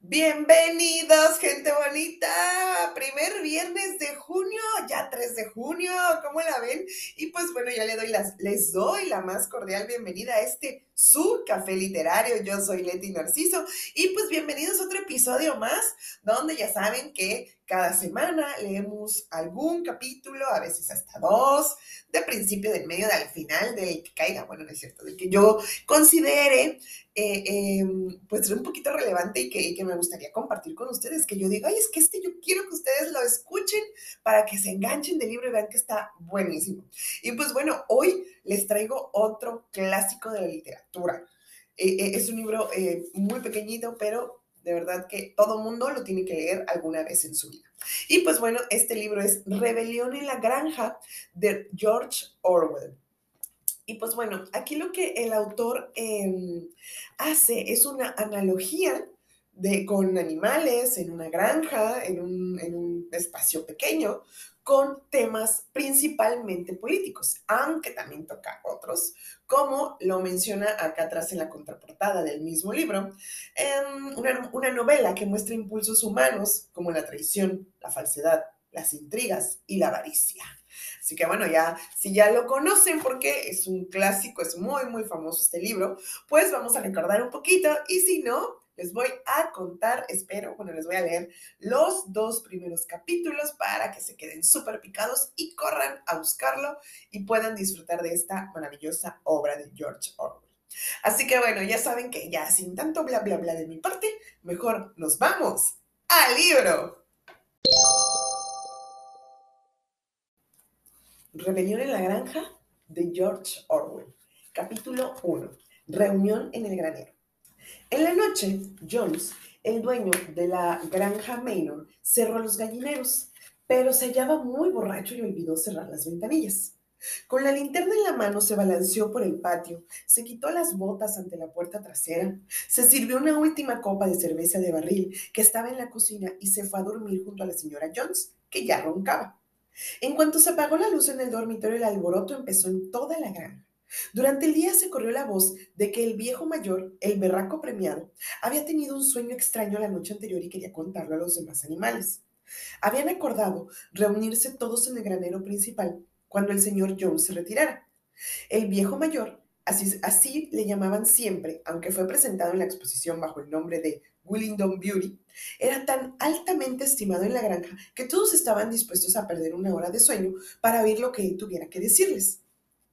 Bienvenidos, gente bonita. Primer viernes de junio, ya 3 de junio, ¿cómo la ven? Y pues bueno, ya le doy las, les doy la más cordial bienvenida a este su café literario. Yo soy Leti Narciso y pues bienvenidos a otro episodio más, donde ya saben que cada semana leemos algún capítulo, a veces hasta dos, de principio, del medio, del final, del que caiga, bueno, no es cierto, del que yo considere eh, em, pues un poquito relevante y que, que, me gustaría compartir con ustedes, que yo digo, ay, es que este yo quiero que ustedes lo escuchen para que se enganchen del libro y vean que está buenísimo. Y pues bueno, hoy les traigo otro clásico de la literatura. Eh, eh, es un libro muy pequeñito, pero de verdad que todo mundo lo tiene que leer alguna vez en su vida. Y pues bueno, este libro es Rebelión en la Granja de George Orwell. Y pues bueno, aquí lo que el autor em, hace es una analogía de, con animales en una granja, en un, en un espacio pequeño, con temas principalmente políticos, aunque también toca otros, como lo menciona acá atrás en la contraportada del mismo libro, em, una, una novela que muestra impulsos humanos como la traición, la falsedad, las intrigas y la avaricia. Así que bueno, ya, si ya lo conocen porque es un clásico, es muy, muy famoso este libro, pues vamos a recordar un poquito y si no, les voy a contar, espero, bueno, les voy a leer los dos primeros capítulos para que se queden súper picados y corran a buscarlo y puedan disfrutar de esta maravillosa obra de George Orwell. Así que bueno, ya saben que ya sin tanto bla bla bla de mi parte, mejor nos vamos al libro. Rebelión en la granja de George Orwell. Capítulo 1. Reunión en el granero. En la noche, Jones, el dueño de la granja Manor, cerró los gallineros, pero se hallaba muy borracho y olvidó cerrar las ventanillas. Con la linterna en la mano se balanceó por el patio, se quitó las botas ante la puerta trasera, se sirvió una última copa de cerveza de barril que estaba en la cocina y se fue a dormir junto a la señora Jones, que ya roncaba. En cuanto se apagó la luz en el dormitorio, el alboroto empezó en toda la granja. Durante el día se corrió la voz de que el viejo mayor, el berraco premiado, había tenido un sueño extraño la noche anterior y quería contarlo a los demás animales. Habían acordado reunirse todos en el granero principal cuando el señor Jones se retirara. El viejo mayor, así, así le llamaban siempre, aunque fue presentado en la exposición bajo el nombre de Willingdon Beauty, era tan altamente estimado en la granja que todos estaban dispuestos a perder una hora de sueño para oír lo que él tuviera que decirles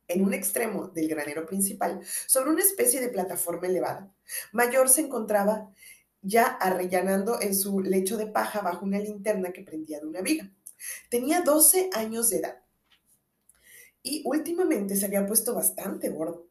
en un extremo del granero principal, sobre una especie de plataforma elevada. Mayor se encontraba ya arrellanando en su lecho de paja bajo una linterna que prendía de una viga. Tenía 12 años de edad y últimamente se había puesto bastante gordo,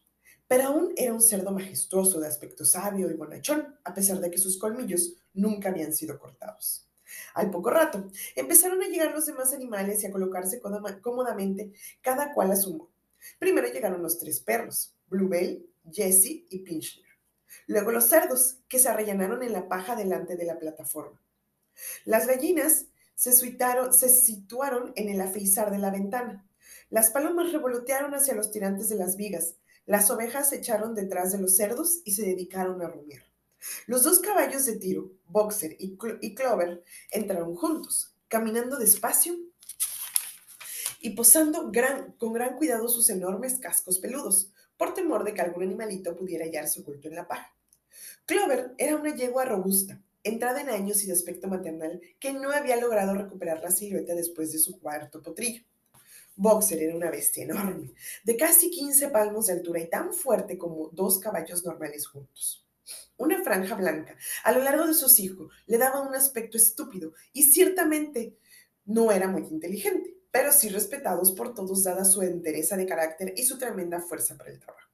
pero aún era un cerdo majestuoso de aspecto sabio y bonachón, a pesar de que sus colmillos nunca habían sido cortados. Al poco rato, empezaron a llegar los demás animales y a colocarse cómodamente, cada cual a su modo. Primero llegaron los tres perros, Bluebell, Jessie y Pinchner. Luego los cerdos, que se arrellanaron en la paja delante de la plataforma. Las gallinas se, situaron en el afeizar de la ventana. Las palomas revolotearon hacia los tirantes de las vigas. Las ovejas se echaron detrás de los cerdos y se dedicaron a rumiar. Los dos caballos de tiro, Boxer y, Clover, entraron juntos, caminando despacio y posando con gran cuidado sus enormes cascos peludos, por temor de que algún animalito pudiera hallarse oculto en la paja. Clover era una yegua robusta, entrada en años y de aspecto maternal, que no había logrado recuperar la silueta después de su cuarto potrillo. Boxer era una bestia enorme, de casi 15 palmos de altura y tan fuerte como dos caballos normales juntos. Una franja blanca a lo largo de su hocico le daba un aspecto estúpido y ciertamente no era muy inteligente pero sí respetados por todos dada su entereza de carácter y su tremenda fuerza para el trabajo.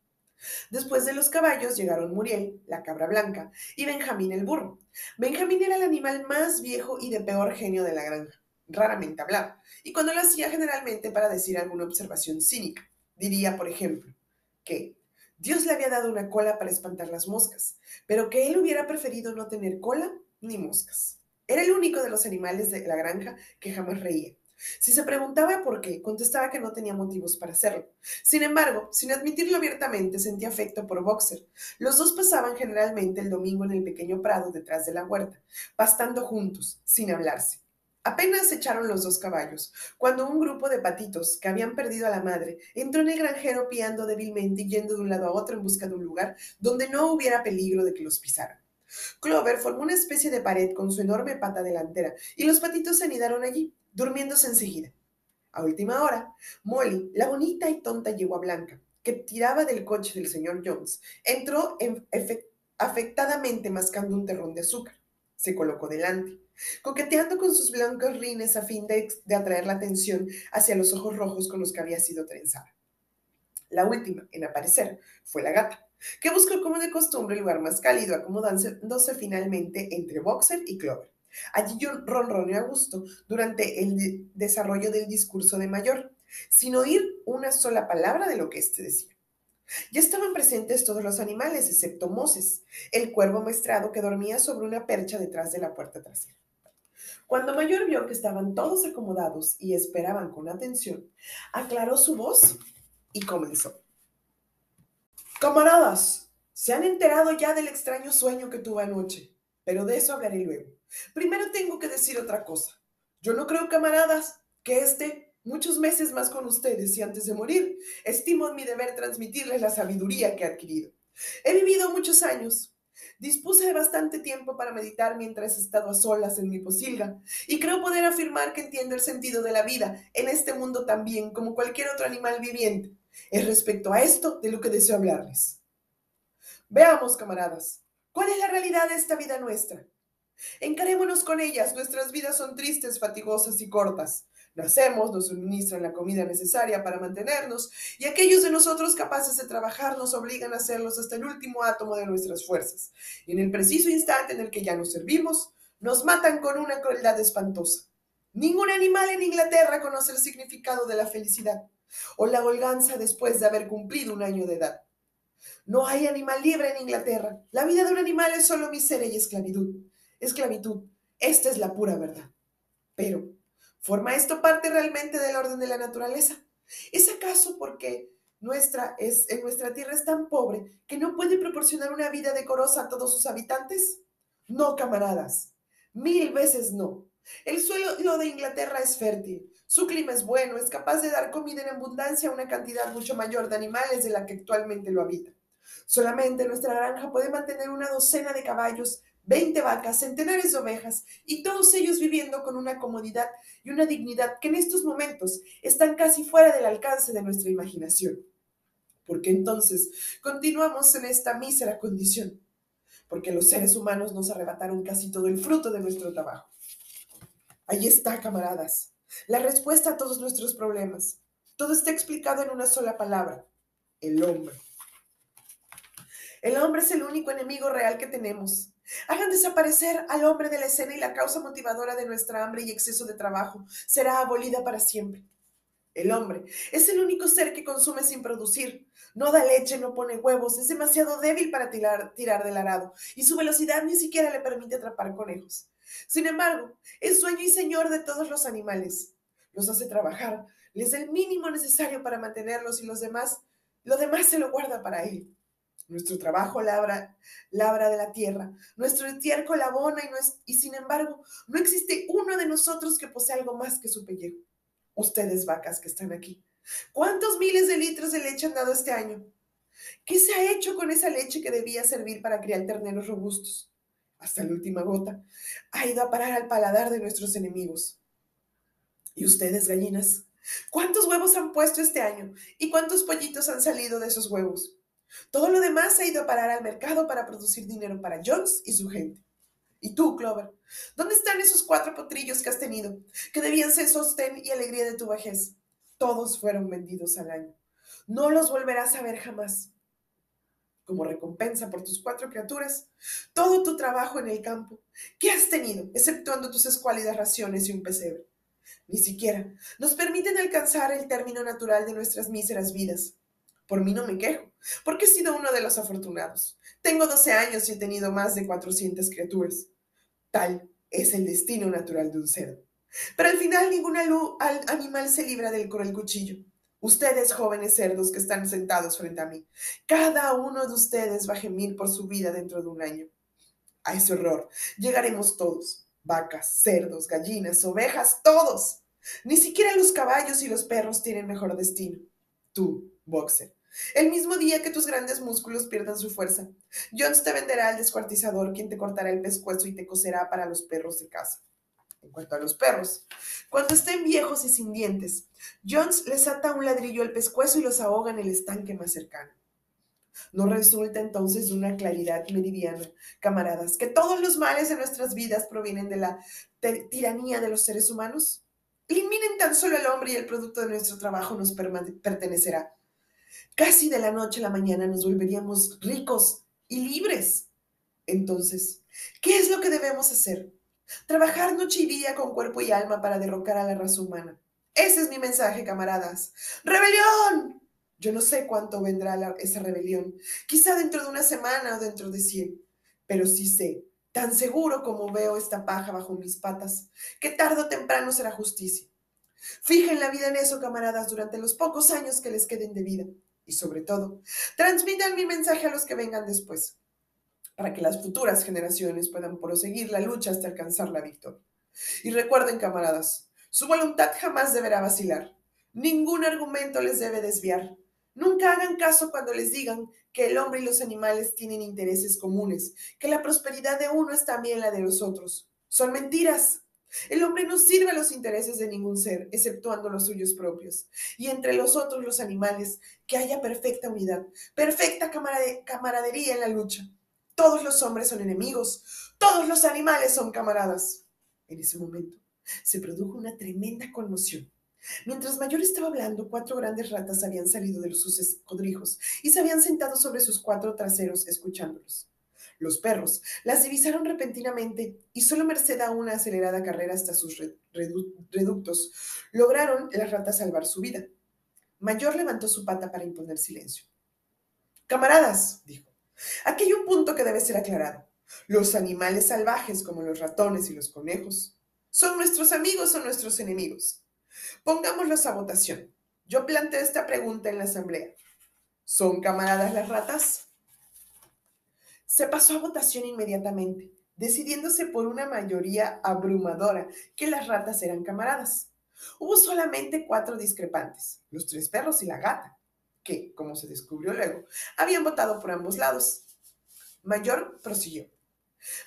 Después de los caballos llegaron Muriel, la cabra blanca, y Benjamín el burro. Benjamín era el animal más viejo y de peor genio de la granja. Raramente hablaba, y cuando lo hacía generalmente para decir alguna observación cínica. Diría, por ejemplo, que Dios le había dado una cola para espantar las moscas, pero que él hubiera preferido no tener cola ni moscas. Era el único de los animales de la granja que jamás reía Si se preguntaba por qué, contestaba que no tenía motivos para hacerlo. Sin embargo, sin admitirlo abiertamente, sentía afecto por Boxer. Los dos pasaban generalmente el domingo en el pequeño prado detrás de la huerta, pastando juntos, sin hablarse. Apenas echaron los dos caballos, cuando un grupo de patitos, que habían perdido a la madre, entró en el granjero piando débilmente y yendo de un lado a otro en busca de un lugar donde no hubiera peligro de que los pisaran. Clover formó una especie de pared con su enorme pata delantera y los patitos se anidaron allí, durmiéndose enseguida. A última hora, Molly, la bonita y tonta yegua blanca, que tiraba del coche del señor Jones, entró afectadamente mascando un terrón de azúcar. Se colocó delante, coqueteando con sus blancos rines a fin de, de atraer la atención hacia los ojos rojos con los que había sido trenzada. La última en aparecer fue la gata, que buscó como de costumbre el lugar más cálido, acomodándose finalmente entre Boxer y Clover. Allí ronroneó a gusto durante el desarrollo del discurso de Mayor, sin oír una sola palabra de lo que éste decía. Ya estaban presentes todos los animales, excepto Moses, el cuervo maestrado que dormía sobre una percha detrás de la puerta trasera. Cuando Mayor vio que estaban todos acomodados y esperaban con atención, aclaró su voz y comenzó. Camaradas, se han enterado ya del extraño sueño que tuve anoche, pero de eso hablaré luego. Primero tengo que decir otra cosa. Yo no creo, camaradas, que esté muchos meses más con ustedes y antes de morir, estimo en mi deber transmitirles la sabiduría que he adquirido. He vivido muchos años. Dispuse de bastante tiempo para meditar mientras he estado a solas en mi posilga y creo poder afirmar que entiendo el sentido de la vida en este mundo también como cualquier otro animal viviente. Es respecto a esto de lo que deseo hablarles. Veamos, camaradas, ¿cuál es la realidad de esta vida nuestra? Encarémonos con ellas. Nuestras vidas son tristes, fatigosas y cortas. Nacemos, nos suministran la comida necesaria para mantenernos y aquellos de nosotros capaces de trabajar nos obligan a hacerlos hasta el último átomo de nuestras fuerzas. Y en el preciso instante en el que ya nos servimos, nos matan con una crueldad espantosa. Ningún animal en Inglaterra conoce el significado de la felicidad o la holganza después de haber cumplido un año de edad. No hay animal libre en Inglaterra. La vida de un animal es solo miseria y esclavitud esclavitud. Esta es la pura verdad. Pero, ¿forma esto parte realmente del orden de la naturaleza? ¿Es acaso porque nuestra, es, en nuestra tierra es tan pobre que no puede proporcionar una vida decorosa a todos sus habitantes? No, camaradas. Mil veces no. El suelo de Inglaterra es fértil, su clima es bueno, es capaz de dar comida en abundancia a una cantidad mucho mayor de animales de la que actualmente lo habita. Solamente nuestra granja puede mantener una docena de caballos 20 vacas, centenares de ovejas, y todos ellos viviendo con una comodidad y una dignidad que en estos momentos están casi fuera del alcance de nuestra imaginación. Porque entonces continuamos en esta mísera condición, porque los seres humanos nos arrebataron casi todo el fruto de nuestro trabajo. Ahí está, camaradas, la respuesta a todos nuestros problemas. Todo está explicado en una sola palabra, el hombre. El hombre es el único enemigo real que tenemos. Hagan desaparecer al hombre de la escena y la causa motivadora de nuestra hambre y exceso de trabajo será abolida para siempre. El hombre es el único ser que consume sin producir. No da leche, no pone huevos, es demasiado débil para tirar, del arado y su velocidad ni siquiera le permite atrapar conejos. Sin embargo, es dueño y señor de todos los animales. Los hace trabajar, les da el mínimo necesario para mantenerlos y los demás, lo demás se lo guarda para él. Nuestro trabajo labra, de la tierra, nuestro estiércol abona y, y sin embargo no existe uno de nosotros que posea algo más que su pellejo. Ustedes vacas que están aquí, ¿cuántos miles de litros de leche han dado este año? ¿Qué se ha hecho con esa leche que debía servir para criar terneros robustos? Hasta la última gota ha ido a parar al paladar de nuestros enemigos. ¿Y ustedes, gallinas? ¿Cuántos huevos han puesto este año? ¿Y cuántos pollitos han salido de esos huevos? Todo lo demás ha ido a parar al mercado para producir dinero para Jones y su gente. ¿Y tú, Clover? ¿Dónde están esos cuatro potrillos que has tenido, que debían ser sostén y alegría de tu vejez? Todos fueron vendidos al año. No los volverás a ver jamás. Como recompensa por tus cuatro criaturas, todo tu trabajo en el campo, ¿qué has tenido, exceptuando tus escuálidas raciones y un pesebre? Ni siquiera nos permiten alcanzar el término natural de nuestras míseras vidas. Por mí no me quejo, porque he sido uno de los afortunados. Tengo 12 años y he tenido más de 400 criaturas. Tal es el destino natural de un cerdo. Pero al final ningún animal se libra del cruel cuchillo. Ustedes, jóvenes cerdos que están sentados frente a mí, cada uno de ustedes va a gemir por su vida dentro de un año. A ese horror llegaremos todos, vacas, cerdos, gallinas, ovejas, todos. Ni siquiera los caballos y los perros tienen mejor destino. Tú, boxer, el mismo día que tus grandes músculos pierdan su fuerza, Jones te venderá al descuartizador, quien te cortará el pescuezo y te coserá para los perros de casa. En cuanto a los perros, cuando estén viejos y sin dientes, Jones les ata un ladrillo al pescuezo y los ahoga en el estanque más cercano. ¿No resulta entonces de una claridad meridiana, camaradas, que todos los males de nuestras vidas provienen de la tiranía de los seres humanos? Eliminen tan solo al hombre y el producto de nuestro trabajo nos pertenecerá. Casi de la noche a la mañana nos volveríamos ricos y libres. Entonces, ¿qué es lo que debemos hacer? Trabajar noche y día con cuerpo y alma para derrocar a la raza humana. Ese es mi mensaje, camaradas. ¡Rebelión! Yo no sé cuánto vendrá esa rebelión. Quizá dentro de una semana o dentro de cien. Pero sí sé, tan seguro como veo esta paja bajo mis patas, que tarde o temprano será justicia. Fijen la vida en eso, camaradas, durante los pocos años que les queden de vida. Y sobre todo, transmitan mi mensaje a los que vengan después para que las futuras generaciones puedan proseguir la lucha hasta alcanzar la victoria. Y recuerden, camaradas, su voluntad jamás deberá vacilar. Ningún argumento les debe desviar. Nunca hagan caso cuando les digan que el hombre y los animales tienen intereses comunes, que la prosperidad de uno es también la de los otros. Son mentiras. El hombre no sirve a los intereses de ningún ser, exceptuando los suyos propios. Y entre los otros, los animales, que haya perfecta unidad, perfecta camaradería en la lucha. Todos los hombres son enemigos, todos los animales son camaradas. En ese momento se produjo una tremenda conmoción. Mientras Mayor estaba hablando, cuatro grandes ratas habían salido de sus escondrijos y se habían sentado sobre sus cuatro traseros escuchándolos. Los perros las divisaron repentinamente y solo merced a una acelerada carrera hasta sus reductos, lograron las ratas salvar su vida. Mayor levantó su pata para imponer silencio. Camaradas, dijo, Aquí hay un punto que debe ser aclarado. Los animales salvajes, como los ratones y los conejos, ¿son nuestros amigos o nuestros enemigos? Pongámoslos a votación. Yo planteo esta pregunta en la asamblea. ¿Son camaradas las ratas? Se pasó a votación inmediatamente, decidiéndose por una mayoría abrumadora que las ratas eran camaradas. Hubo solamente cuatro discrepantes, los tres perros y la gata que, como se descubrió luego, habían votado por ambos lados. Mayor prosiguió.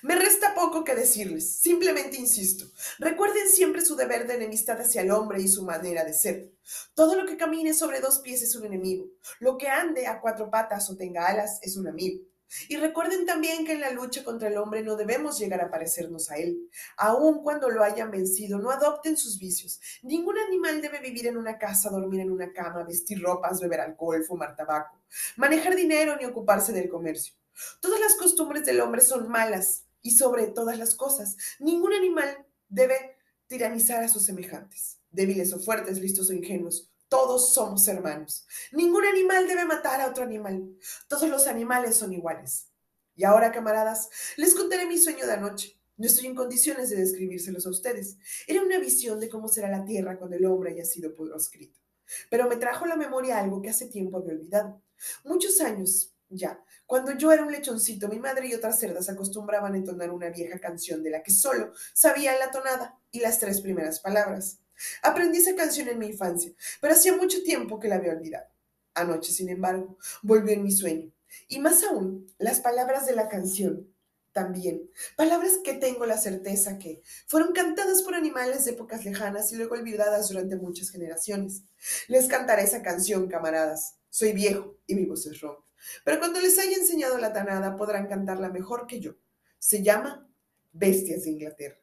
Me resta poco que decirles, simplemente insisto, recuerden siempre su deber de enemistad hacia el hombre y su manera de ser. Todo lo que camine sobre dos pies es un enemigo, lo que ande a cuatro patas o tenga alas es un amigo. Y recuerden también que en la lucha contra el hombre no debemos llegar a parecernos a él. Aun cuando lo hayan vencido, no adopten sus vicios. Ningún animal debe vivir en una casa, dormir en una cama, vestir ropas, beber alcohol, fumar tabaco, manejar dinero ni ocuparse del comercio. Todas las costumbres del hombre son malas y sobre todas las cosas, ningún animal debe tiranizar a sus semejantes, débiles o fuertes, listos o ingenuos. Todos somos hermanos. Ningún animal debe matar a otro animal. Todos los animales son iguales. Y ahora, camaradas, les contaré mi sueño de anoche. No estoy en condiciones de describírselos a ustedes. Era una visión de cómo será la tierra cuando el hombre haya sido proscrito. Pero me trajo a la memoria algo que hace tiempo había olvidado. Muchos años ya, cuando yo era un lechoncito, mi madre y otras cerdas acostumbraban a entonar una vieja canción de la que solo sabían la tonada y las tres primeras palabras. Aprendí esa canción en mi infancia, pero hacía mucho tiempo que la había olvidado. Anoche, sin embargo, volvió en mi sueño. Y más aún, las palabras de la canción también. Palabras que tengo la certeza que fueron cantadas por animales de épocas lejanas y luego olvidadas durante muchas generaciones. Les cantaré esa canción, camaradas. Soy viejo y mi voz es ronca. Pero cuando les haya enseñado la tanada podrán cantarla mejor que yo. Se llama Bestias de Inglaterra.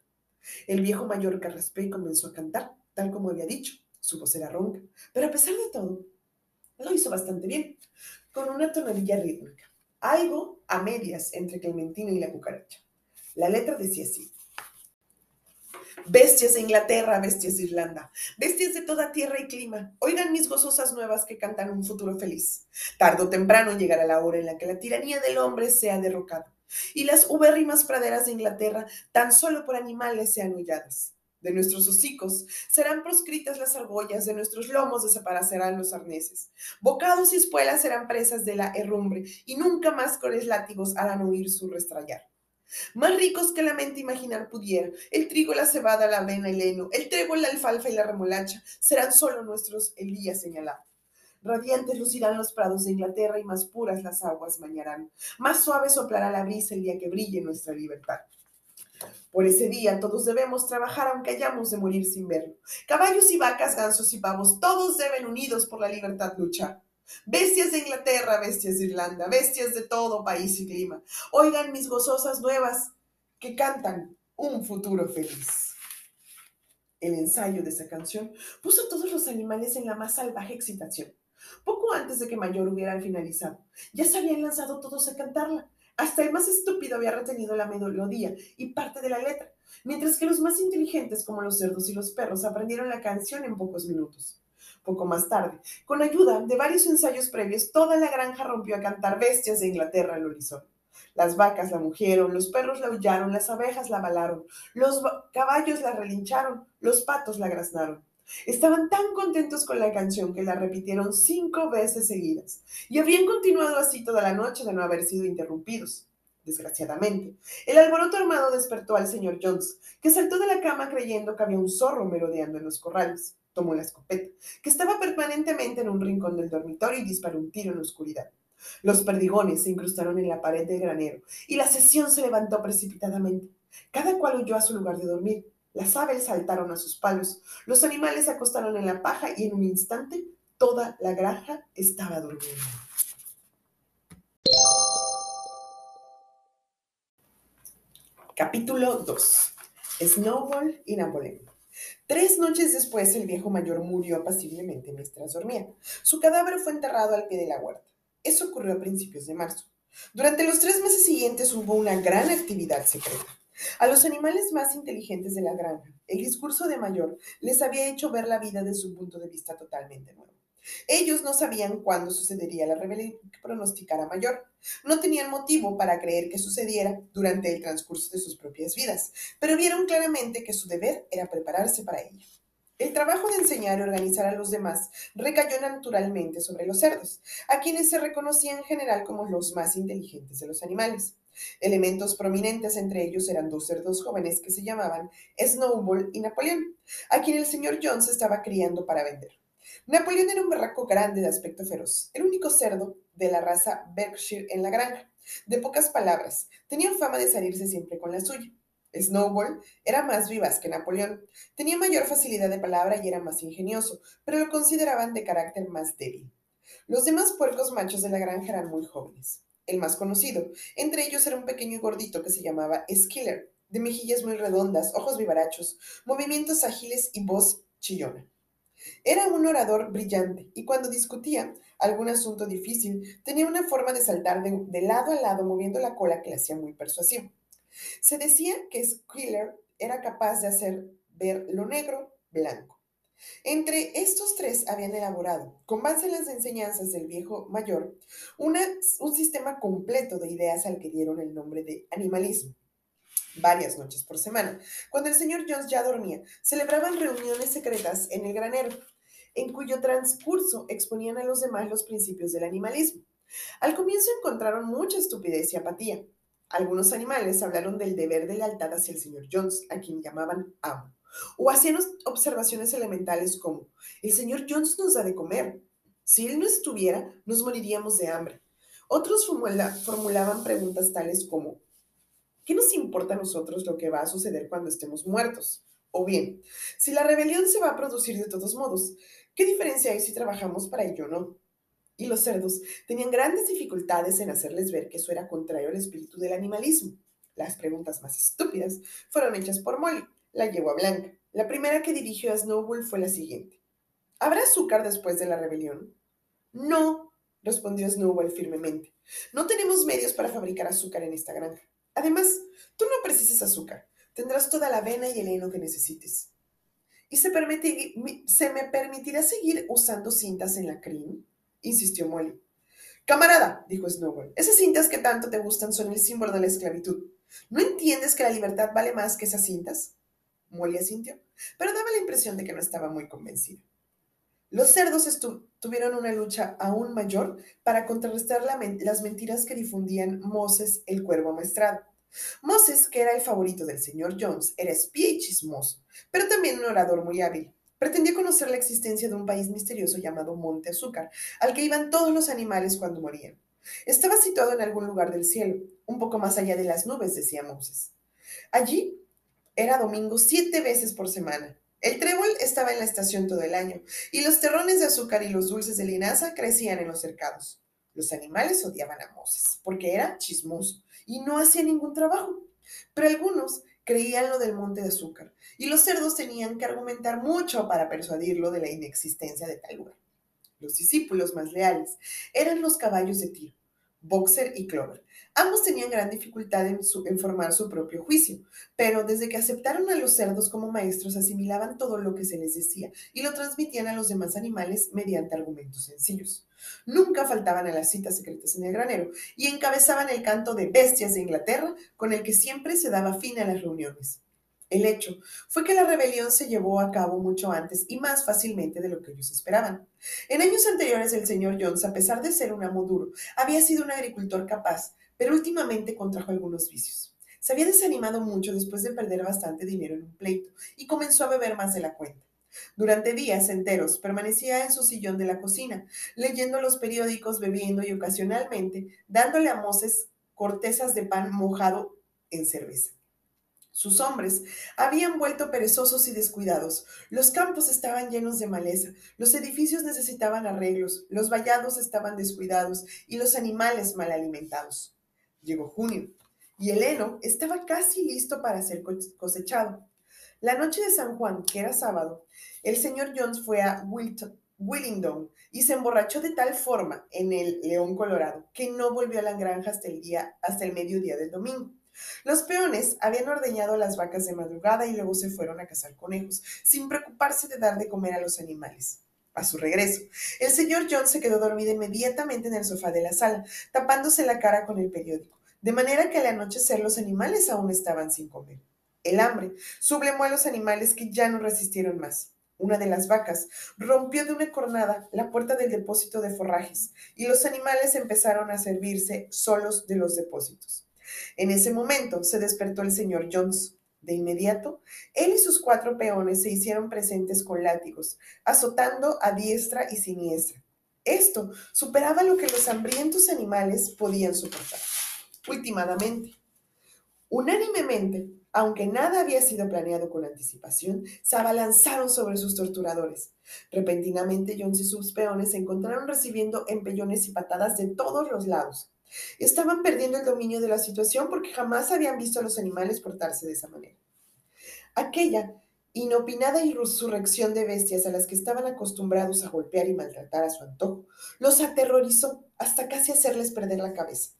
El viejo mayor carraspé y comenzó a cantar tal como había dicho. Su voz era ronca, pero a pesar de todo, lo hizo bastante bien, con una tonadilla rítmica, algo a medias entre Clementina y la cucaracha. La letra decía así. Bestias de Inglaterra, bestias de Irlanda, bestias de toda tierra y clima, oigan mis gozosas nuevas que cantan un futuro feliz. Tardo o temprano llegará la hora en la que la tiranía del hombre sea derrocada y las ubérrimas praderas de Inglaterra tan solo por animales sean holladas. De nuestros hocicos serán proscritas las argollas, de nuestros lomos desaparecerán los arneses. Bocados y espuelas serán presas de la herrumbre, y nunca más cores látigos harán huir su restrayar. Más ricos que la mente imaginar pudiera, el trigo, la cebada, la avena, el heno, el trébol, la alfalfa y la remolacha serán solo nuestros el día señalado. Radiantes lucirán los prados de Inglaterra y más puras las aguas bañarán. Más suave soplará la brisa el día que brille nuestra libertad. Por ese día todos debemos trabajar aunque hayamos de morir sin verlo. Caballos y vacas, gansos y pavos, todos deben unidos por la libertad luchar. Bestias de Inglaterra, bestias de Irlanda, bestias de todo país y clima, oigan mis gozosas nuevas que cantan un futuro feliz. El ensayo de esa canción puso a todos los animales en la más salvaje excitación. Poco antes de que Mayor hubiera finalizado, ya se habían lanzado todos a cantarla. Hasta el más estúpido había retenido la melodía y parte de la letra, mientras que los más inteligentes, como los cerdos y los perros, aprendieron la canción en pocos minutos. Poco más tarde, con ayuda de varios ensayos previos, toda la granja rompió a cantar bestias de Inglaterra al horizonte. Las vacas la mugieron, los perros la aullaron, las abejas la balaron, los caballos la relincharon, los patos la graznaron. Estaban tan contentos con la canción que la repitieron cinco veces seguidas y habrían continuado así toda la noche de no haber sido interrumpidos. Desgraciadamente, el alboroto armado despertó al señor Jones, que saltó de la cama creyendo que había un zorro merodeando en los corrales. Tomó la escopeta, que estaba permanentemente en un rincón del dormitorio, y disparó un tiro en la oscuridad. Los perdigones se incrustaron en la pared del granero y la sesión se levantó precipitadamente. Cada cual huyó a su lugar de dormir. Las aves saltaron a sus palos, los animales se acostaron en la paja y en un instante toda la granja estaba durmiendo. Capítulo 2. Snowball y Napoleón. Tres noches después, el viejo mayor murió apaciblemente mientras dormía. Su cadáver fue enterrado al pie de la huerta. Eso ocurrió a principios de marzo. Durante los tres meses siguientes hubo una gran actividad secreta. A los animales más inteligentes de la granja, el discurso de Mayor les había hecho ver la vida desde un punto de vista totalmente nuevo. Ellos no sabían cuándo sucedería la rebelión que pronosticara Mayor. No tenían motivo para creer que sucediera durante el transcurso de sus propias vidas, pero vieron claramente que su deber era prepararse para ella. El trabajo de enseñar y organizar a los demás recayó naturalmente sobre los cerdos, a quienes se reconocían en general como los más inteligentes de los animales. Elementos prominentes entre ellos eran dos cerdos jóvenes que se llamaban Snowball y Napoleón, a quien el señor Jones estaba criando para vender. Napoleón era un berraco grande de aspecto feroz, el único cerdo de la raza Berkshire en la granja. De pocas palabras, tenía fama de salirse siempre con la suya. Snowball era más vivaz que Napoleón, tenía mayor facilidad de palabra y era más ingenioso, pero lo consideraban de carácter más débil. Los demás puercos machos de la granja eran muy jóvenes el más conocido. Entre ellos era un pequeño y gordito que se llamaba Skiller, de mejillas muy redondas, ojos vivarachos, movimientos ágiles y voz chillona. Era un orador brillante y cuando discutía algún asunto difícil tenía una forma de saltar de, lado a lado moviendo la cola que le hacía muy persuasivo. Se decía que Skiller era capaz de hacer ver lo negro blanco entre estos tres habían elaborado, con base en las enseñanzas del viejo mayor, un sistema completo de ideas al que dieron el nombre de animalismo. Varias noches por semana, cuando el señor Jones ya dormía, celebraban reuniones secretas en el granero, en cuyo transcurso exponían a los demás los principios del animalismo. Al comienzo encontraron mucha estupidez y apatía. Algunos animales hablaron del deber de lealtad hacia el señor Jones, a quien llamaban amo o hacían observaciones elementales como, el señor Jones nos da de comer. Si él no estuviera, nos moriríamos de hambre. Otros formulaban preguntas tales como, ¿qué nos importa a nosotros lo que va a suceder cuando estemos muertos? O bien, si la rebelión se va a producir de todos modos, ¿qué diferencia hay si trabajamos para ello o no? Y los cerdos tenían grandes dificultades en hacerles ver que eso era contrario al espíritu del animalismo. Las preguntas más estúpidas fueron hechas por Molly, la yegua blanca. La primera que dirigió a Snowball fue la siguiente. ¿Habrá azúcar después de la rebelión? No, respondió Snowball firmemente. No tenemos medios para fabricar azúcar en esta granja. Además, tú no precisas azúcar. Tendrás toda la avena y el heno que necesites. ¿Y se, se me permitirá seguir usando cintas en la crin? insistió Molly. Camarada, dijo Snowball, esas cintas que tanto te gustan son el símbolo de la esclavitud. ¿No entiendes que la libertad vale más que esas cintas? Molly asintió, pero daba la impresión de que no estaba muy convencida. Los cerdos tuvieron una lucha aún mayor para contrarrestar las mentiras que difundían Moses el cuervo maestrado. Moses, que era el favorito del señor Jones, era espía y chismoso, pero también un orador muy hábil. Pretendía conocer la existencia de un país misterioso llamado Monte Azúcar, al que iban todos los animales cuando morían. Estaba situado en algún lugar del cielo, un poco más allá de las nubes, decía Moses. Allí era domingo siete veces por semana. El trébol estaba en la estación todo el año, y los terrones de azúcar y los dulces de linaza crecían en los cercados. Los animales odiaban a Moses, porque era chismoso y no hacía ningún trabajo. Pero algunos creían lo del monte de azúcar, y los cerdos tenían que argumentar mucho para persuadirlo de la inexistencia de tal lugar. Los discípulos más leales eran los caballos de tiro, Boxer y Clover, Ambos tenían gran dificultad en, formar su propio juicio, pero desde que aceptaron a los cerdos como maestros asimilaban todo lo que se les decía y lo transmitían a los demás animales mediante argumentos sencillos. Nunca faltaban a las citas secretas en el granero y encabezaban el canto de bestias de Inglaterra con el que siempre se daba fin a las reuniones. El hecho fue que la rebelión se llevó a cabo mucho antes y más fácilmente de lo que ellos esperaban. En años anteriores el señor Jones, a pesar de ser un amo duro, había sido un agricultor capaz, pero últimamente contrajo algunos vicios. Se había desanimado mucho después de perder bastante dinero en un pleito y comenzó a beber más de la cuenta. Durante días enteros permanecía en su sillón de la cocina, leyendo los periódicos, bebiendo y ocasionalmente dándole a Moses cortezas de pan mojado en cerveza. Sus hombres habían vuelto perezosos y descuidados. Los campos estaban llenos de maleza, los edificios necesitaban arreglos, los vallados estaban descuidados y los animales mal alimentados. Llegó junio y el heno estaba casi listo para ser cosechado. La noche de San Juan, que era sábado, el señor Jones fue a Willingdon y se emborrachó de tal forma en el León Colorado que no volvió a la granja hasta el, día, hasta el mediodía del domingo. Los peones habían ordeñado las vacas de madrugada y luego se fueron a cazar conejos, sin preocuparse de dar de comer a los animales. A su regreso, el señor John se quedó dormido inmediatamente en el sofá de la sala, tapándose la cara con el periódico, de manera que al anochecer los animales aún estaban sin comer. El hambre sublemó a los animales que ya no resistieron más. Una de las vacas rompió de una cornada la puerta del depósito de forrajes y los animales empezaron a servirse solos de los depósitos. En ese momento se despertó el señor Jones. De inmediato, él y sus cuatro peones se hicieron presentes con látigos, azotando a diestra y siniestra. Esto superaba lo que los hambrientos animales podían soportar. Últimamente, unánimemente, aunque nada había sido planeado con anticipación, se abalanzaron sobre sus torturadores. Repentinamente, Jones y sus peones se encontraron recibiendo empellones y patadas de todos los lados. Estaban perdiendo el dominio de la situación porque jamás habían visto a los animales portarse de esa manera. Aquella inopinada insurrección de bestias a las que estaban acostumbrados a golpear y maltratar a su antojo, los aterrorizó hasta casi hacerles perder la cabeza.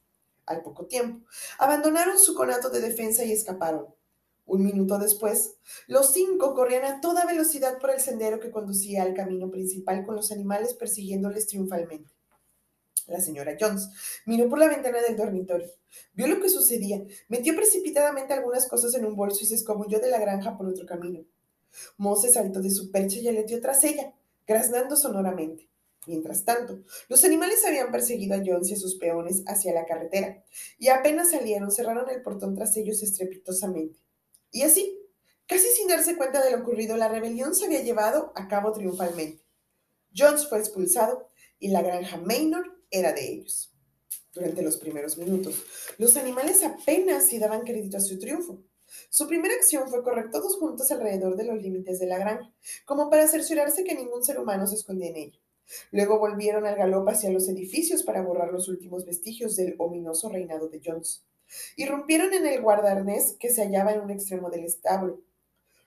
Al poco tiempo, abandonaron su conato de defensa y escaparon. Un minuto después, los cinco corrían a toda velocidad por el sendero que conducía al camino principal con los animales persiguiéndoles triunfalmente. La señora Jones miró por la ventana del dormitorio, vio lo que sucedía, metió precipitadamente algunas cosas en un bolso y se escobulló de la granja por otro camino. Mose saltó de su percha y aleteó tras ella, graznando sonoramente. Mientras tanto, los animales habían perseguido a Jones y a sus peones hacia la carretera, y apenas salieron, cerraron el portón tras ellos estrepitosamente. Y así, casi sin darse cuenta de lo ocurrido, la rebelión se había llevado a cabo triunfalmente. Jones fue expulsado y la granja Maynard era de ellos. Durante los primeros minutos, los animales apenas si daban crédito a su triunfo. Su primera acción fue correr todos juntos alrededor de los límites de la granja, como para cerciorarse que ningún ser humano se escondía en ella. Luego volvieron al galope hacia los edificios para borrar los últimos vestigios del ominoso reinado de Jones. Irrumpieron en el guardarnés que se hallaba en un extremo del establo,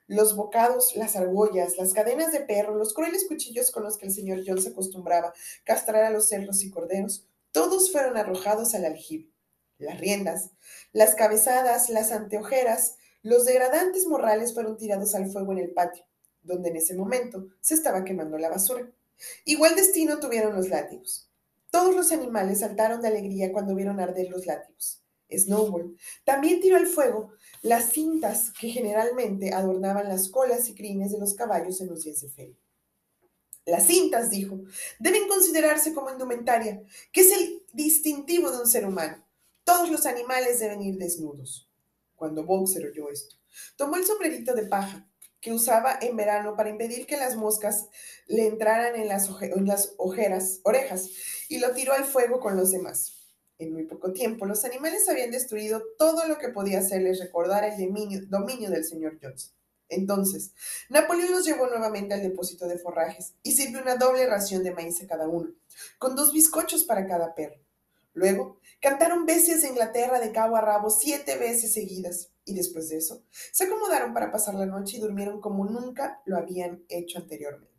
los bocados, las argollas, las cadenas de perro, los crueles cuchillos con los que el señor John se acostumbraba castrar a los cerdos y corderos, todos fueron arrojados al aljibe. Las riendas, las cabezadas, las anteojeras, los degradantes morrales fueron tirados al fuego en el patio, donde en ese momento se estaba quemando la basura. Igual destino tuvieron los látigos. Todos los animales saltaron de alegría cuando vieron arder los látigos. Snowball también tiró al fuego las cintas que generalmente adornaban las colas y crines de los caballos en los días de feria. Las cintas, dijo, deben considerarse como indumentaria, que es el distintivo de un ser humano. Todos los animales deben ir desnudos. Cuando Boxer oyó esto, tomó el sombrerito de paja que usaba en verano para impedir que las moscas le entraran en las, ojeras, orejas y lo tiró al fuego con los demás. En muy poco tiempo, los animales habían destruido todo lo que podía hacerles recordar el dominio, del señor Jones. Entonces, Napoleón los llevó nuevamente al depósito de forrajes y sirvió una doble ración de maíz a cada uno, con dos bizcochos para cada perro. Luego, cantaron bestias de Inglaterra de cabo a rabo siete veces seguidas, y después de eso, se acomodaron para pasar la noche y durmieron como nunca lo habían hecho anteriormente.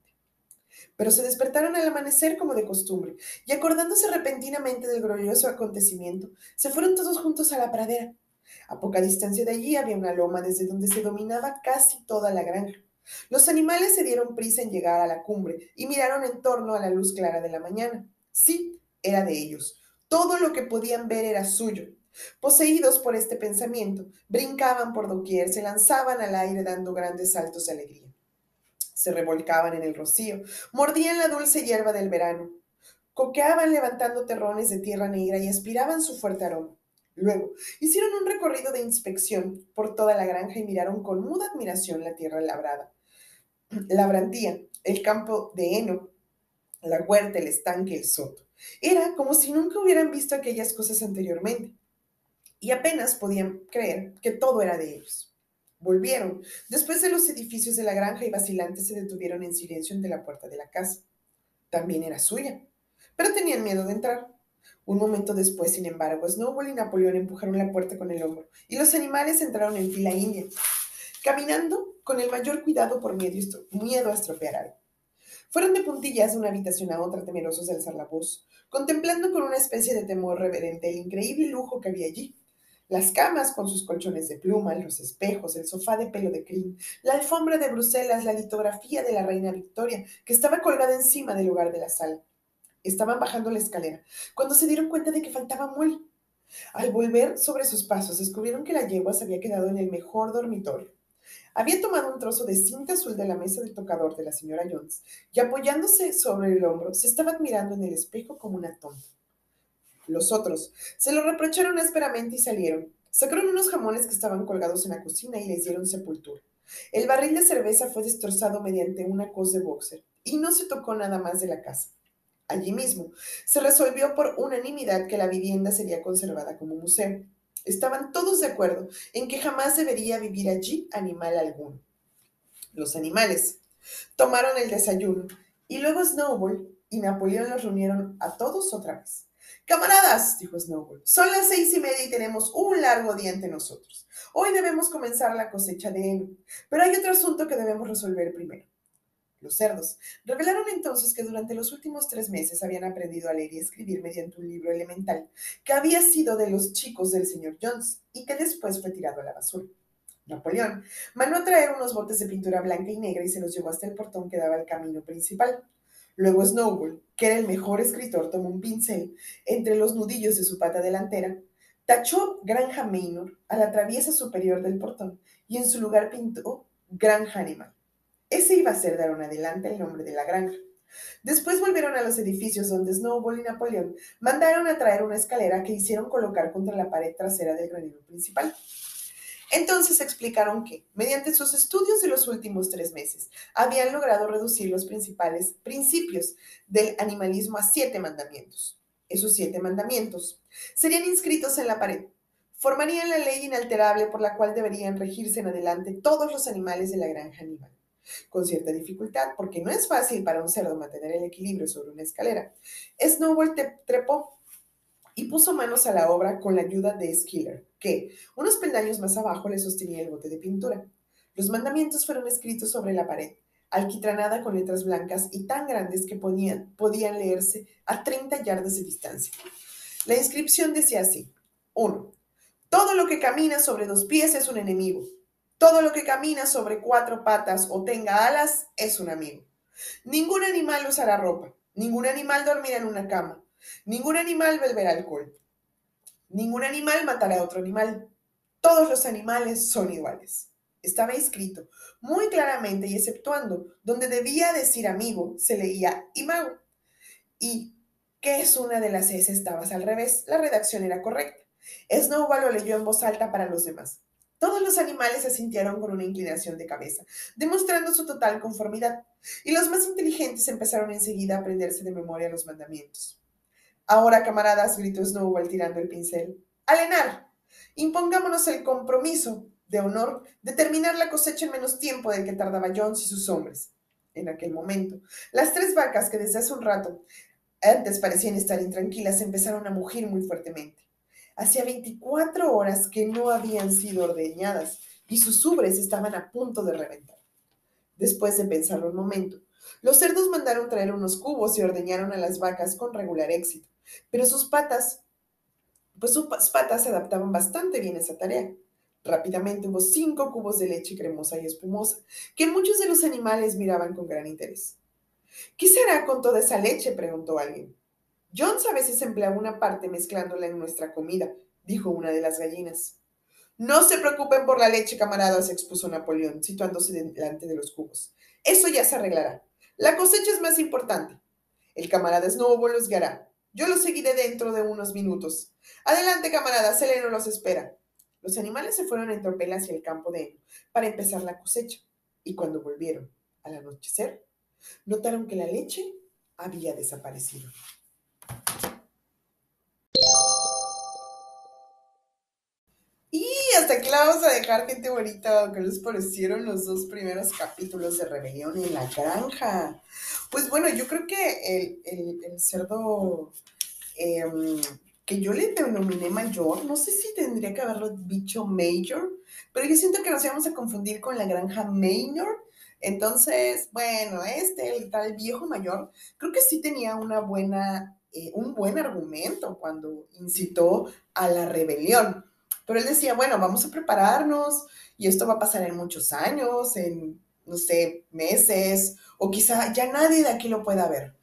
Pero se despertaron al amanecer como de costumbre, y acordándose repentinamente del glorioso acontecimiento, se fueron todos juntos a la pradera. A poca distancia de allí había una loma desde donde se dominaba casi toda la granja. Los animales se dieron prisa en llegar a la cumbre y miraron en torno a la luz clara de la mañana. Sí, era de ellos. Todo lo que podían ver era suyo. Poseídos por este pensamiento, brincaban por doquier, se lanzaban al aire dando grandes saltos de alegría. Se revolcaban en el rocío, mordían la dulce hierba del verano, coqueaban levantando terrones de tierra negra y aspiraban su fuerte aroma. Luego, hicieron un recorrido de inspección por toda la granja y miraron con muda admiración la tierra labrada. La brandía, el campo de heno, la huerta, el estanque, el soto. Era como si nunca hubieran visto aquellas cosas anteriormente. Y apenas podían creer que todo era de ellos. Volvieron. Después de los edificios de la granja y vacilantes se detuvieron en silencio ante la puerta de la casa. También era suya, pero tenían miedo de entrar. Un momento después, sin embargo, Snowball y Napoleón empujaron la puerta con el hombro y los animales entraron en fila india, caminando con el mayor cuidado por miedo a estropear algo. Fueron de puntillas de una habitación a otra temerosos de alzar la voz, contemplando con una especie de temor reverente el increíble lujo que había allí. Las camas con sus colchones de pluma, los espejos, el sofá de pelo de crin, la alfombra de Bruselas, la litografía de la reina Victoria, que estaba colgada encima del lugar de la sala. Estaban bajando la escalera cuando se dieron cuenta de que faltaba Molly. Al volver sobre sus pasos, descubrieron que la yegua se había quedado en el mejor dormitorio. Había tomado un trozo de cinta azul de la mesa del tocador de la señora Jones y apoyándose sobre el hombro, se estaba admirando en el espejo como una tonta. Los otros se lo reprocharon ásperamente y salieron. Sacaron unos jamones que estaban colgados en la cocina y les dieron sepultura. El barril de cerveza fue destrozado mediante una cos de boxer y no se tocó nada más de la casa allí mismo. Se resolvió por unanimidad que la vivienda sería conservada como museo. Estaban todos de acuerdo en que jamás debería vivir allí animal alguno. Los animales tomaron el desayuno y luego Snowball y Napoleón los reunieron a todos otra vez. Camaradas, dijo Snowball, son las seis y media y tenemos un largo día ante nosotros. Hoy debemos comenzar la cosecha de heno, pero hay otro asunto que debemos resolver primero los cerdos, revelaron entonces que durante los últimos tres meses habían aprendido a leer y escribir mediante un libro elemental que había sido de los chicos del señor Jones y que después fue tirado a la basura. Napoleón mandó a traer unos botes de pintura blanca y negra y se los llevó hasta el portón que daba al camino principal. Luego Snowball, que era el mejor escritor, tomó un pincel entre los nudillos de su pata delantera, tachó Granja Maynor a la traviesa superior del portón y en su lugar pintó Granja Animal. Ese iba a ser un adelante el nombre de la granja. Después volvieron a los edificios donde Snowball y Napoleón mandaron a traer una escalera que hicieron colocar contra la pared trasera del granero principal. Entonces explicaron que, mediante sus estudios de los últimos tres meses, habían logrado reducir los principales principios del animalismo a siete mandamientos. Esos siete mandamientos serían inscritos en la pared. Formarían la ley inalterable por la cual deberían regirse en adelante todos los animales de la granja animal con cierta dificultad, porque no es fácil para un cerdo mantener el equilibrio sobre una escalera. Snowball trepó y puso manos a la obra con la ayuda de Skiller, que, unos peldaños más abajo, le sostenía el bote de pintura. Los mandamientos fueron escritos sobre la pared, alquitranada con letras blancas y tan grandes que podían, leerse a 30 yardas de distancia. La inscripción decía así: 1. Todo lo que camina sobre dos pies es un enemigo. Todo lo que camina sobre cuatro patas o tenga alas es un amigo. Ningún animal usará ropa, ningún animal dormirá en una cama, ningún animal beberá alcohol. Ningún animal matará a otro animal. Todos los animales son iguales. Estaba escrito muy claramente y exceptuando donde debía decir amigo, se leía imago. Y que es una de las S estabas al revés. La redacción era correcta. Snowball lo leyó en voz alta para los demás. Todos los animales se sintieron con una inclinación de cabeza, demostrando su total conformidad, y los más inteligentes empezaron enseguida a aprenderse de memoria los mandamientos. Ahora, camaradas, gritó Snowball tirando el pincel. Alenar, impongámonos el compromiso de honor de terminar la cosecha en menos tiempo del que tardaba Jones y sus hombres. En aquel momento, las tres vacas que desde hace un rato antes parecían estar intranquilas empezaron a mugir muy fuertemente. Hacía 24 horas que no habían sido ordeñadas y sus ubres estaban a punto de reventar. Después de pensarlo un momento, los cerdos mandaron traer unos cubos y ordeñaron a las vacas con regular éxito, pero sus patas, pues sus patas se adaptaban bastante bien a esa tarea. Rápidamente hubo cinco cubos de leche cremosa y espumosa, que muchos de los animales miraban con gran interés. ¿Qué será con toda esa leche? preguntó alguien. Jones a veces empleaba una parte mezclándola en nuestra comida, dijo una de las gallinas. No se preocupen por la leche, camaradas, expuso Napoleón, situándose delante de los cubos. Eso ya se arreglará. La cosecha es más importante. El camarada Snowball los guiará. Yo los seguiré dentro de unos minutos. Adelante, camarada, Seleno los espera. Los animales se fueron en tropel hacia el campo de heno para empezar la cosecha, y cuando volvieron al anochecer, notaron que la leche había desaparecido. Hasta aquí la vamos a dejar, gente bonita, que les parecieron los dos primeros capítulos de Rebelión en la Granja. Pues bueno, yo creo que el, cerdo em, que yo le denominé mayor, no sé si tendría que haberlo dicho major, pero yo siento que nos íbamos a confundir con la granja Maynor. Entonces, bueno, este, el tal viejo mayor, creo que sí tenía una buena eh, un buen argumento cuando incitó a la rebelión. Pero él decía, bueno, vamos a prepararnos y esto va a pasar en muchos años, en, no sé, meses, o quizá ya nadie de aquí lo pueda ver.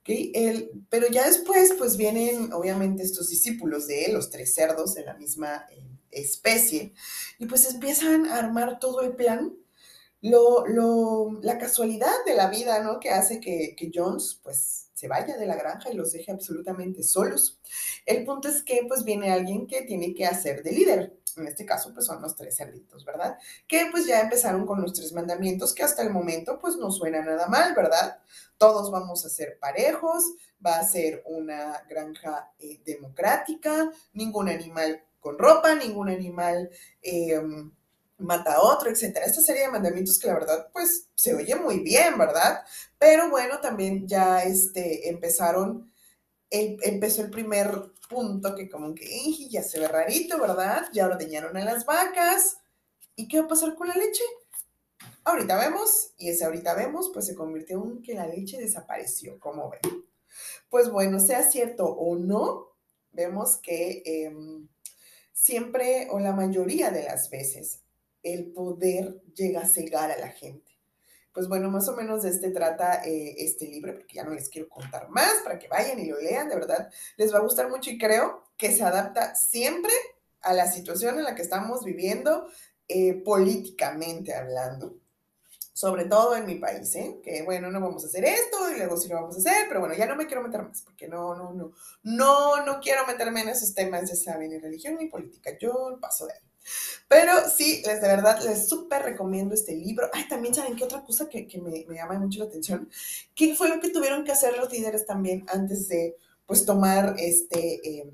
¿okay? Él, pero ya después, pues vienen obviamente estos discípulos de él, los tres cerdos de la misma eh, especie, y pues empiezan a armar todo el plan lo, lo, la casualidad de la vida, ¿no? Que hace que, que, Jones, pues, se vaya de la granja y los deje absolutamente solos. El punto es que, pues, viene alguien que tiene que hacer de líder. En este caso, pues, son los tres cerditos, ¿verdad? Que, pues, ya empezaron con los tres mandamientos que hasta el momento, pues, no suena nada mal, ¿verdad? Todos vamos a ser parejos, va a ser una granja eh, democrática, ningún animal con ropa, ningún animal... Eh, mata a otro, etcétera. Esta serie de mandamientos que la verdad, pues, se oye muy bien, ¿verdad? Pero bueno, también ya este, empezaron, empezó el primer punto que como que ya se ve rarito, ¿verdad? Ya ordeñaron a las vacas. ¿Y qué va a pasar con la leche? Ahorita vemos, y ese ahorita vemos, pues se convirtió en que la leche desapareció, como ven. Pues bueno, sea cierto o no, vemos que em, siempre o la mayoría de las veces el poder llega a cegar a la gente. Pues bueno, más o menos de este trata eh, este libro, porque ya no les quiero contar más para que vayan y lo lean, de verdad les va a gustar mucho y creo que se adapta siempre a la situación en la que estamos viviendo eh, políticamente hablando. Sobre todo en mi país, ¿eh? Que bueno, no vamos a hacer esto y luego sí lo vamos a hacer, pero bueno, ya no me quiero meter más, porque no, no, no, no, no quiero meterme en esos temas, ya saben, ni religión ni política, yo paso de ahí. Pero sí, les de verdad, les súper recomiendo este libro. Ay, también saben que otra cosa que, me, llama mucho la atención, ¿qué fue lo que tuvieron que hacer los líderes también antes de, pues, tomar este... Em,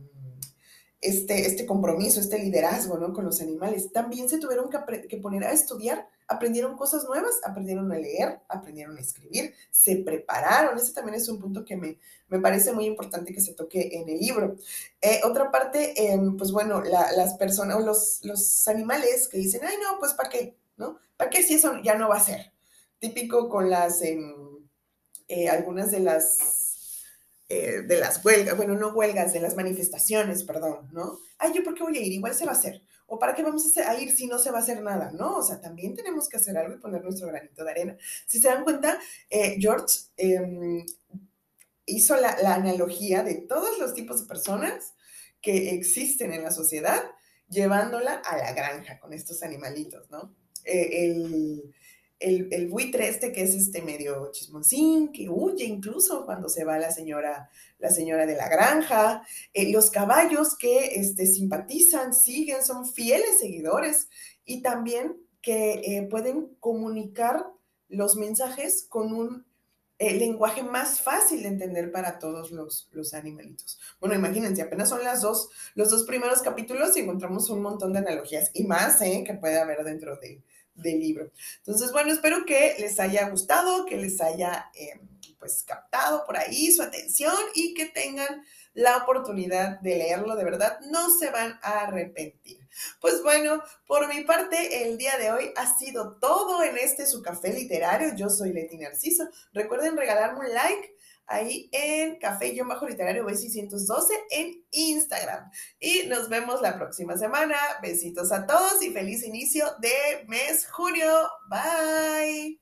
este, este compromiso, este liderazgo, ¿no? Con los animales. También se tuvieron que, que, poner a estudiar, aprendieron cosas nuevas, aprendieron a leer, aprendieron a escribir, se prepararon. Ese también es un punto que me, me parece muy importante que se toque en el libro. Eh, otra parte, em, pues bueno, las personas o los, los animales que dicen, ay, no, pues ¿para qué? ¿No? ¿Para qué si eso ya no va a ser? Típico con las, em, eh, algunas de las eh, de las huelgas, bueno, no huelgas, de las manifestaciones, perdón, ¿no? Ay, ¿yo por qué voy a ir? Igual se va a hacer. ¿O para qué vamos a ir si no se va a hacer nada? No, o sea, también tenemos que hacer algo y poner nuestro granito de arena. Si se dan cuenta, eh, George em, hizo la, analogía de todos los tipos de personas que existen en la sociedad, llevándola a la granja con estos animalitos, ¿no? Eh, el, el, buitre este que es este medio chismoncín, que huye incluso cuando se va la señora, la señora de la granja, eh, los caballos que este, simpatizan, siguen, son fieles seguidores y también que eh, pueden comunicar los mensajes con un eh, lenguaje más fácil de entender para todos los, los, animalitos. Bueno, imagínense, apenas son las dos, los dos primeros capítulos y encontramos un montón de analogías y más ¿eh? que puede haber dentro de, del libro. Entonces, bueno, espero que les haya gustado, que les haya eh, pues captado por ahí su atención y que tengan la oportunidad de leerlo, de verdad, no se van a arrepentir. Pues bueno, por mi parte, el día de hoy ha sido todo en este su café literario. Yo soy Leti Narciso. Recuerden regalarme un like ahí en Café-Literario B612 en Instagram. Y nos vemos la próxima semana. Besitos a todos y feliz inicio de mes junio. Bye.